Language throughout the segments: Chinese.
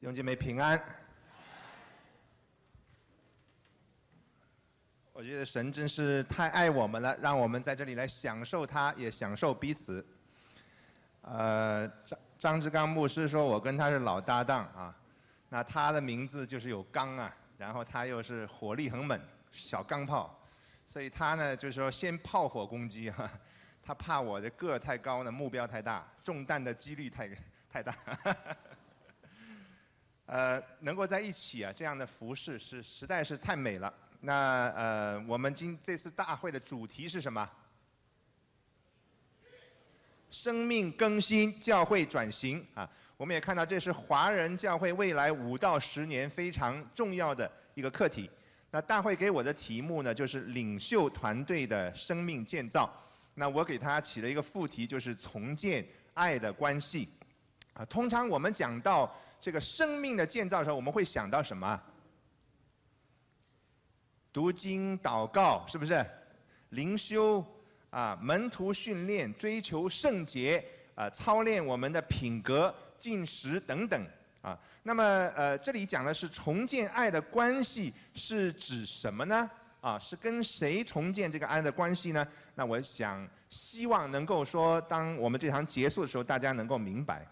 弟兄姐妹平安。我觉得神真是太爱我们了，让我们在这里来享受他，也享受彼此。呃，张张志刚牧师说我跟他是老搭档啊，那他的名字就是有刚啊，然后他又是火力很猛，小钢炮，所以他呢就是说先炮火攻击哈，他怕我的个儿太高呢，目标太大，中弹的几率太太大。呃，能够在一起啊，这样的服饰是实在是太美了。那呃，我们今这次大会的主题是什么？生命更新，教会转型啊。我们也看到，这是华人教会未来五到十年非常重要的一个课题。那大会给我的题目呢，就是领袖团队的生命建造。那我给他起了一个副题，就是重建爱的关系。啊，通常我们讲到这个生命的建造的时候，我们会想到什么？读经、祷告，是不是？灵修啊，门徒训练、追求圣洁啊，操练我们的品格、进食等等啊。那么呃，这里讲的是重建爱的关系，是指什么呢？啊，是跟谁重建这个爱的关系呢？那我想希望能够说，当我们这堂结束的时候，大家能够明白。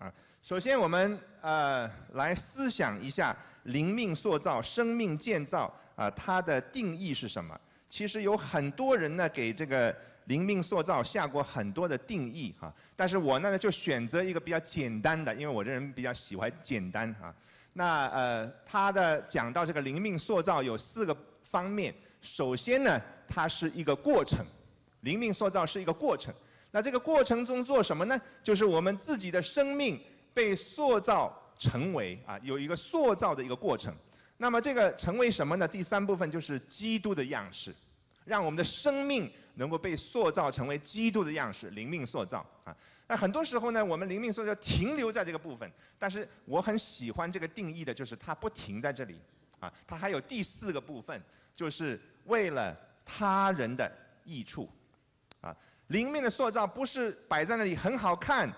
啊，首先我们呃来思想一下灵命塑造、生命建造啊，它的定义是什么？其实有很多人呢给这个灵命塑造下过很多的定义哈，但是我呢就选择一个比较简单的，因为我这人比较喜欢简单哈。那呃，他的讲到这个灵命塑造有四个方面，首先呢，它是一个过程，灵命塑造是一个过程。那这个过程中做什么呢？就是我们自己的生命被塑造成为啊，有一个塑造的一个过程。那么这个成为什么呢？第三部分就是基督的样式，让我们的生命能够被塑造成为基督的样式，灵命塑造啊。那很多时候呢，我们灵命塑造停留在这个部分，但是我很喜欢这个定义的，就是它不停在这里啊，它还有第四个部分，就是为了他人的益处啊。灵命的塑造不是摆在那里很好看，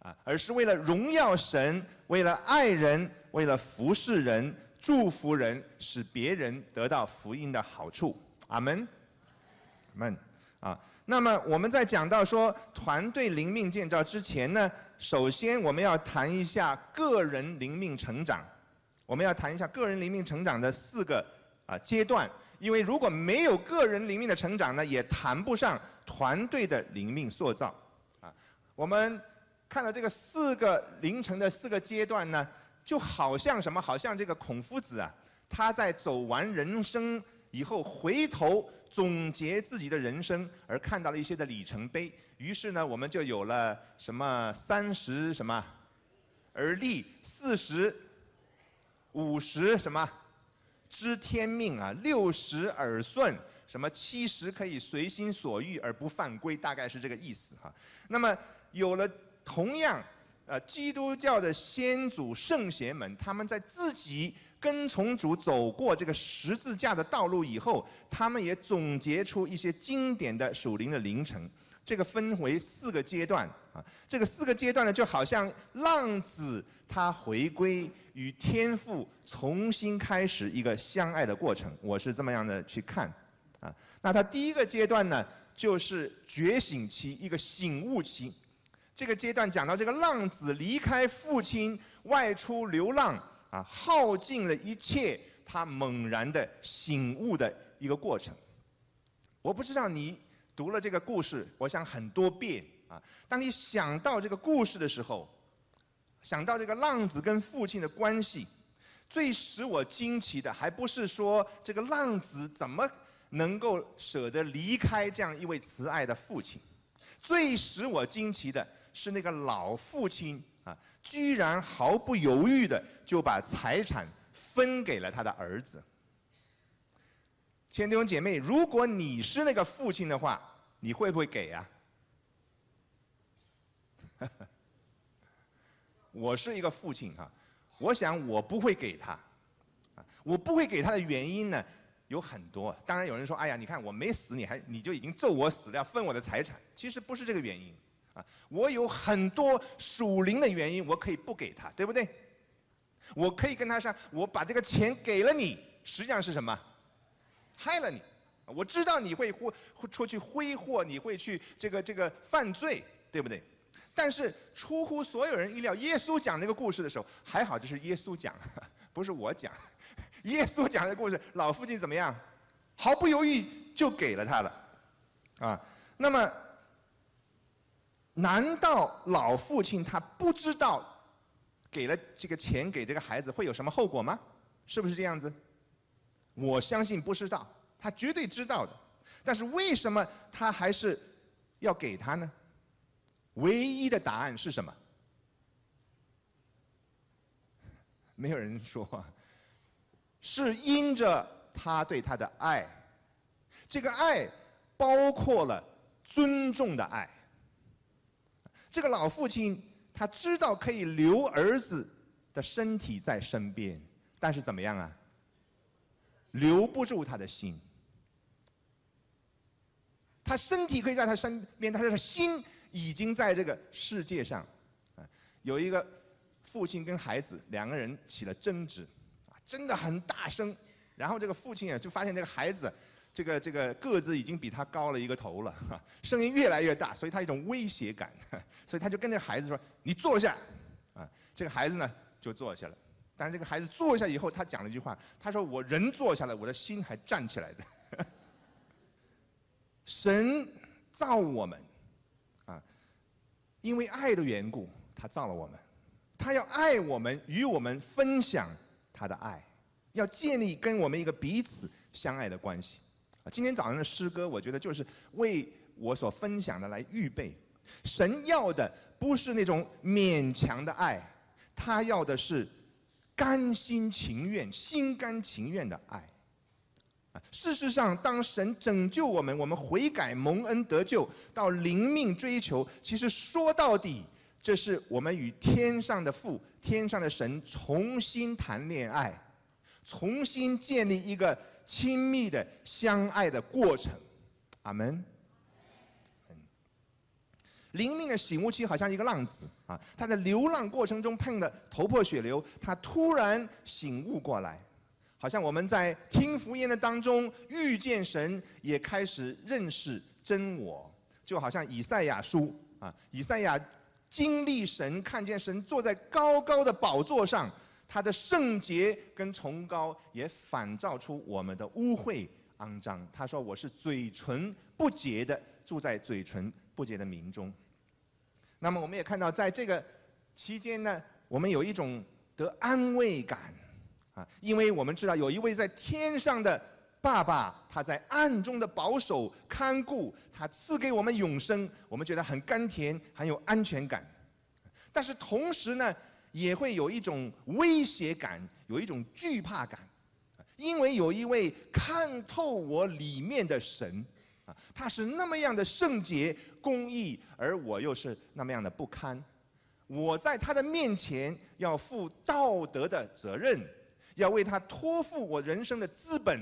啊，而是为了荣耀神，为了爱人，为了服侍人，祝福人，使别人得到福音的好处。阿门，阿门啊。那么我们在讲到说团队灵命建造之前呢，首先我们要谈一下个人灵命成长。我们要谈一下个人灵命成长的四个啊阶段，因为如果没有个人灵命的成长呢，也谈不上。团队的灵命塑造，啊，我们看到这个四个凌晨的四个阶段呢，就好像什么？好像这个孔夫子啊，他在走完人生以后，回头总结自己的人生，而看到了一些的里程碑。于是呢，我们就有了什么三十什么而立，四十五十什么知天命啊，六十耳顺。什么七十可以随心所欲而不犯规，大概是这个意思哈。那么有了同样，呃，基督教的先祖圣贤们，他们在自己跟从主走过这个十字架的道路以后，他们也总结出一些经典的属灵的灵程。这个分为四个阶段啊。这个四个阶段呢，就好像浪子他回归与天父重新开始一个相爱的过程。我是这么样的去看。啊，那他第一个阶段呢，就是觉醒期，一个醒悟期。这个阶段讲到这个浪子离开父亲，外出流浪，啊，耗尽了一切，他猛然的醒悟的一个过程。我不知道你读了这个故事，我想很多遍啊。当你想到这个故事的时候，想到这个浪子跟父亲的关系，最使我惊奇的，还不是说这个浪子怎么。能够舍得离开这样一位慈爱的父亲，最使我惊奇的是那个老父亲啊，居然毫不犹豫的就把财产分给了他的儿子。亲爱的弟兄姐妹，如果你是那个父亲的话，你会不会给呀？我是一个父亲哈，我想我不会给他，啊，我不会给他的原因呢？有很多，当然有人说：“哎呀，你看我没死，你还你就已经咒我死了，要分我的财产。”其实不是这个原因，啊，我有很多属灵的原因，我可以不给他，对不对？我可以跟他说，我把这个钱给了你，实际上是什么？害了你。我知道你会挥出去挥霍，你会去这个这个犯罪，对不对？但是出乎所有人意料，耶稣讲这个故事的时候，还好这是耶稣讲，不是我讲。耶稣讲的故事，老父亲怎么样？毫不犹豫就给了他了，啊？那么，难道老父亲他不知道给了这个钱给这个孩子会有什么后果吗？是不是这样子？我相信不知道。他绝对知道的，但是为什么他还是要给他呢？唯一的答案是什么？没有人说，是因着他对他的爱，这个爱包括了尊重的爱。这个老父亲他知道可以留儿子的身体在身边，但是怎么样啊？留不住他的心。他身体可以在他身边，他的心已经在这个世界上。啊，有一个父亲跟孩子两个人起了争执，啊，真的很大声。然后这个父亲啊，就发现这个孩子，这个这个个子已经比他高了一个头了，哈，声音越来越大，所以他一种威胁感，所以他就跟这孩子说：“你坐下。”啊，这个孩子呢就坐下了。但是这个孩子坐下以后，他讲了一句话，他说：“我人坐下来，我的心还站起来的。”神造我们，啊，因为爱的缘故，他造了我们，他要爱我们，与我们分享他的爱，要建立跟我们一个彼此相爱的关系。啊，今天早上的诗歌，我觉得就是为我所分享的来预备。神要的不是那种勉强的爱，他要的是甘心情愿、心甘情愿的爱。事实上，当神拯救我们，我们悔改蒙恩得救，到灵命追求，其实说到底，这是我们与天上的父、天上的神重新谈恋爱，重新建立一个亲密的相爱的过程。阿门。灵命的醒悟期好像一个浪子啊，他在流浪过程中碰的头破血流，他突然醒悟过来。好像我们在听福音的当中遇见神，也开始认识真我，就好像以赛亚书啊，以赛亚经历神，看见神坐在高高的宝座上，他的圣洁跟崇高也反照出我们的污秽肮脏。他说：“我是嘴唇不洁的，住在嘴唇不洁的民中。”那么我们也看到，在这个期间呢，我们有一种得安慰感。因为我们知道有一位在天上的爸爸，他在暗中的保守看顾，他赐给我们永生，我们觉得很甘甜，很有安全感。但是同时呢，也会有一种威胁感，有一种惧怕感，因为有一位看透我里面的神，啊，他是那么样的圣洁、公义，而我又是那么样的不堪，我在他的面前要负道德的责任。要为他托付我人生的资本，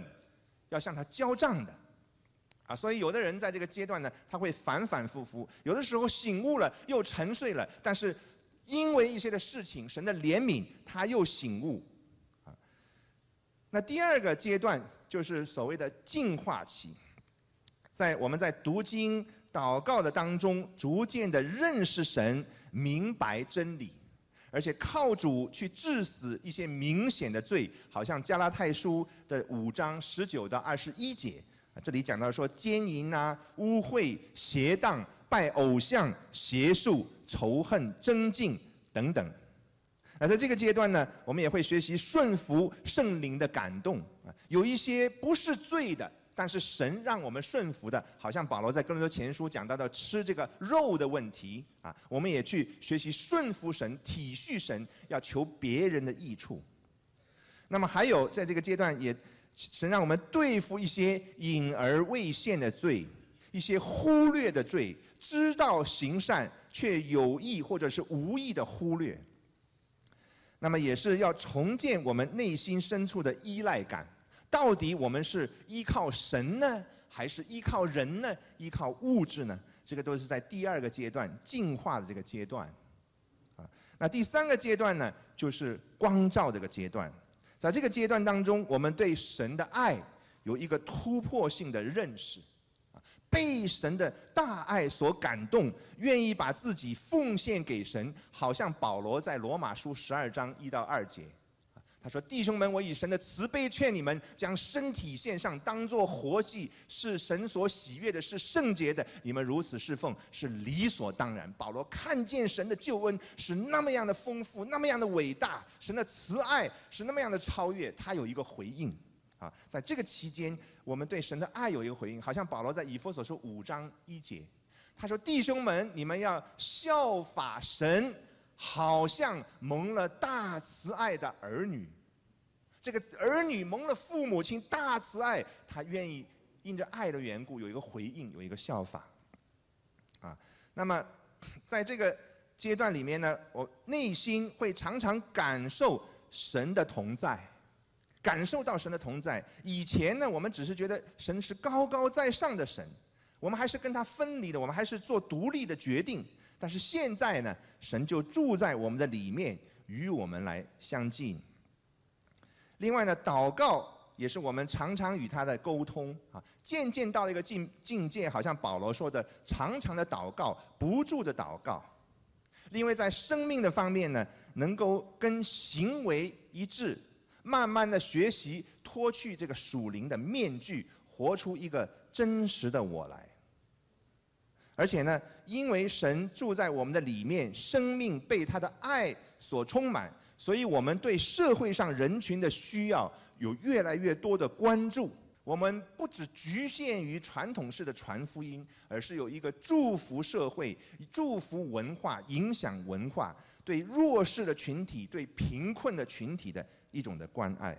要向他交账的，啊，所以有的人在这个阶段呢，他会反反复复，有的时候醒悟了又沉睡了，但是因为一些的事情，神的怜悯，他又醒悟，啊，那第二个阶段就是所谓的净化期，在我们在读经祷告的当中，逐渐的认识神，明白真理。而且靠主去治死一些明显的罪，好像加拉太书的五章十九到二十一节，这里讲到说奸淫啊、污秽、邪荡、拜偶像、邪术、仇恨、争竞等等。那在这个阶段呢，我们也会学习顺服圣灵的感动啊，有一些不是罪的。但是神让我们顺服的，好像保罗在哥林多前书讲到的吃这个肉的问题啊，我们也去学习顺服神、体恤神，要求别人的益处。那么还有在这个阶段，也神让我们对付一些隐而未现的罪，一些忽略的罪，知道行善却有意或者是无意的忽略。那么也是要重建我们内心深处的依赖感。到底我们是依靠神呢，还是依靠人呢？依靠物质呢？这个都是在第二个阶段进化的这个阶段，啊。那第三个阶段呢，就是光照这个阶段。在这个阶段当中，我们对神的爱有一个突破性的认识，啊，被神的大爱所感动，愿意把自己奉献给神，好像保罗在罗马书十二章一到二节。他说：“弟兄们，我以神的慈悲劝你们，将身体献上，当作活祭，是神所喜悦的，是圣洁的。你们如此侍奉，是理所当然。”保罗看见神的救恩是那么样的丰富，那么样的伟大，神的慈爱是那么样的超越，他有一个回应。啊，在这个期间，我们对神的爱有一个回应，好像保罗在以弗所书五章一节，他说：“弟兄们，你们要效法神。”好像蒙了大慈爱的儿女，这个儿女蒙了父母亲大慈爱，他愿意因着爱的缘故有一个回应，有一个效法。啊，那么在这个阶段里面呢，我内心会常常感受神的同在，感受到神的同在。以前呢，我们只是觉得神是高高在上的神，我们还是跟他分离的，我们还是做独立的决定。但是现在呢，神就住在我们的里面，与我们来相近。另外呢，祷告也是我们常常与他的沟通啊，渐渐到了一个境境界，好像保罗说的，常常的祷告，不住的祷告。另外在生命的方面呢，能够跟行为一致，慢慢的学习脱去这个属灵的面具，活出一个真实的我来。而且呢，因为神住在我们的里面，生命被他的爱所充满，所以我们对社会上人群的需要有越来越多的关注。我们不只局限于传统式的传福音，而是有一个祝福社会、祝福文化、影响文化，对弱势的群体、对贫困的群体的一种的关爱。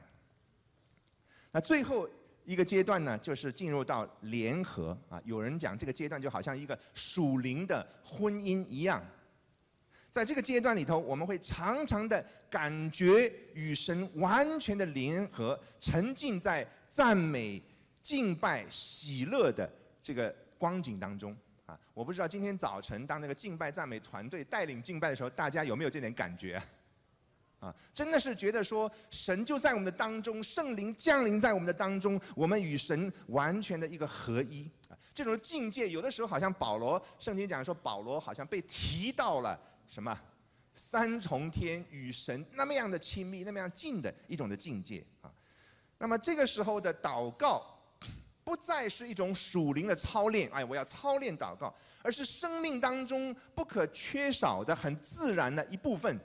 那最后。一个阶段呢，就是进入到联合啊。有人讲这个阶段就好像一个属灵的婚姻一样，在这个阶段里头，我们会常常的感觉与神完全的联合，沉浸在赞美、敬拜、喜乐的这个光景当中啊。我不知道今天早晨当那个敬拜赞美团队带领敬拜的时候，大家有没有这点感觉？啊真的是觉得说神就在我们的当中，圣灵降临在我们的当中，我们与神完全的一个合一啊。这种境界，有的时候好像保罗圣经讲说，保罗好像被提到了什么三重天与神那么样的亲密、那么样近的一种的境界啊。那么这个时候的祷告，不再是一种属灵的操练，哎，我要操练祷告，而是生命当中不可缺少的、很自然的一部分。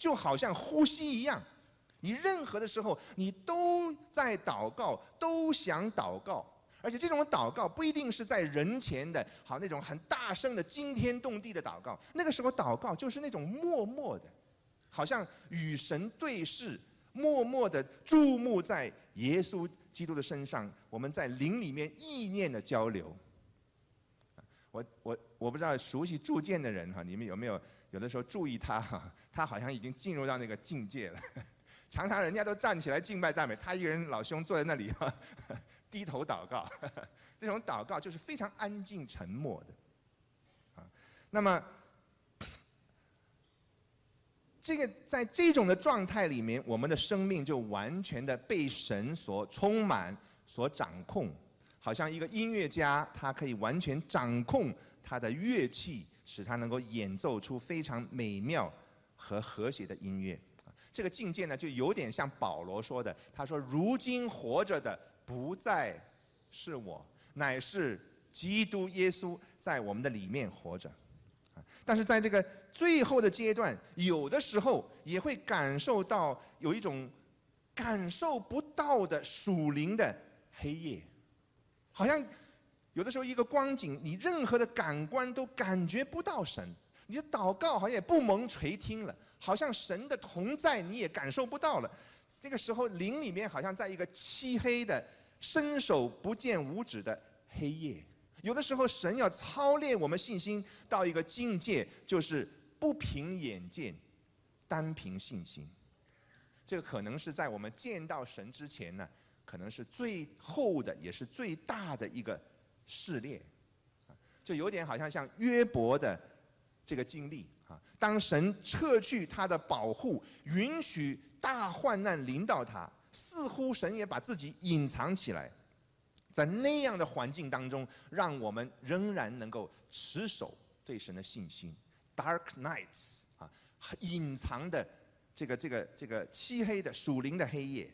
就好像呼吸一样，你任何的时候，你都在祷告，都想祷告，而且这种祷告不一定是在人前的，好那种很大声的惊天动地的祷告。那个时候祷告就是那种默默的，好像与神对视，默默的注目在耶稣基督的身上，我们在灵里面意念的交流。我我我不知道熟悉铸剑的人哈，你们有没有？有的时候注意他哈，他好像已经进入到那个境界了。常常人家都站起来敬拜赞美，他一个人老兄坐在那里哈，低头祷告。这种祷告就是非常安静沉默的。啊，那么这个在这种的状态里面，我们的生命就完全的被神所充满、所掌控，好像一个音乐家，他可以完全掌控他的乐器。使他能够演奏出非常美妙和和谐的音乐，这个境界呢，就有点像保罗说的。他说：“如今活着的不再是我，乃是基督耶稣在我们的里面活着。”但是在这个最后的阶段，有的时候也会感受到有一种感受不到的属灵的黑夜，好像。有的时候，一个光景，你任何的感官都感觉不到神，你的祷告好像也不蒙垂听了，好像神的同在你也感受不到了。这个时候，灵里面好像在一个漆黑的、伸手不见五指的黑夜。有的时候，神要操练我们信心到一个境界，就是不凭眼见，单凭信心。这个可能是在我们见到神之前呢，可能是最后的，也是最大的一个。试炼，就有点好像像约伯的这个经历啊。当神撤去他的保护，允许大患难临到他，似乎神也把自己隐藏起来，在那样的环境当中，让我们仍然能够持守对神的信心。Dark nights 啊，隐藏的这个这个这个漆黑的属灵的黑夜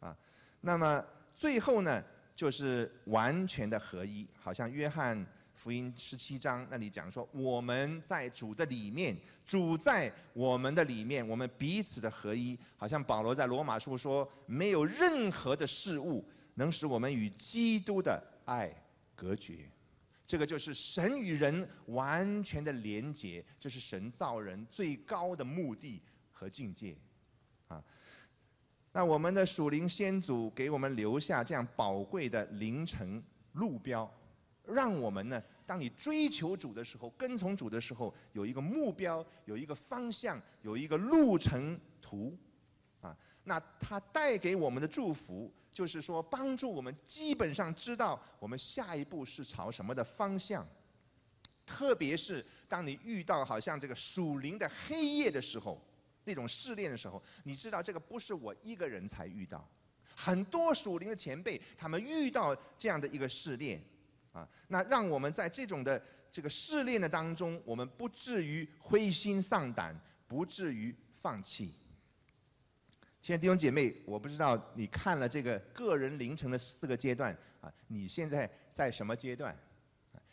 啊。那么最后呢，就是完全的合一，好像约翰。福音十七章那里讲说，我们在主的里面，主在我们的里面，我们彼此的合一，好像保罗在罗马书说，没有任何的事物能使我们与基督的爱隔绝。这个就是神与人完全的连结，就是神造人最高的目的和境界。啊，那我们的属灵先祖给我们留下这样宝贵的灵程路标。让我们呢，当你追求主的时候，跟从主的时候，有一个目标，有一个方向，有一个路程图，啊，那它带给我们的祝福，就是说帮助我们基本上知道我们下一步是朝什么的方向。特别是当你遇到好像这个属灵的黑夜的时候，那种试炼的时候，你知道这个不是我一个人才遇到，很多属灵的前辈他们遇到这样的一个试炼。啊，那让我们在这种的这个试炼的当中，我们不至于灰心丧胆，不至于放弃。亲爱的弟兄姐妹，我不知道你看了这个个人凌晨的四个阶段啊，你现在在什么阶段？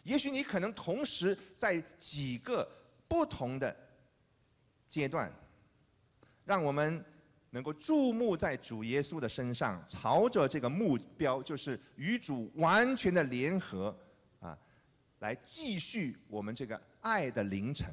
也许你可能同时在几个不同的阶段，让我们。能够注目在主耶稣的身上，朝着这个目标，就是与主完全的联合，啊，来继续我们这个爱的凌晨。